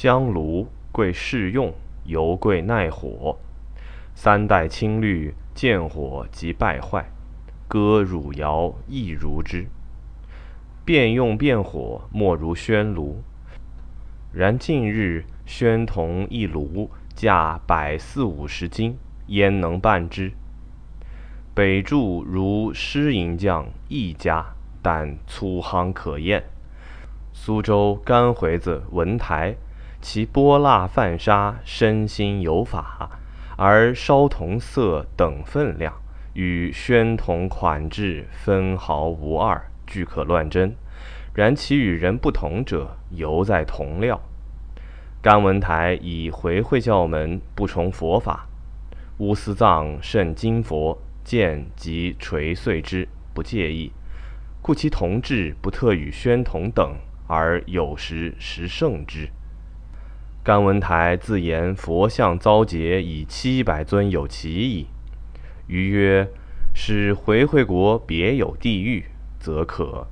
香炉贵适用，油贵耐火。三代青绿，见火即败坏。割汝窑亦如之。变用变火，莫如宣炉。然近日宣铜一炉价百四五十斤，焉能办之？北柱如施银匠一家，但粗夯可厌。苏州干回子文台，其泼蜡泛沙，身心有法，而烧铜色等分量。与宣铜款制分毫无二，俱可乱真。然其与人不同者，犹在铜料。甘文台以回会教门不崇佛法，乌斯藏甚金佛，见即垂碎之，不介意，故其铜制不特与宣铜等，而有时实胜之。甘文台自言佛像遭劫以七百尊有其矣。余曰：“使回回国别有地狱，则可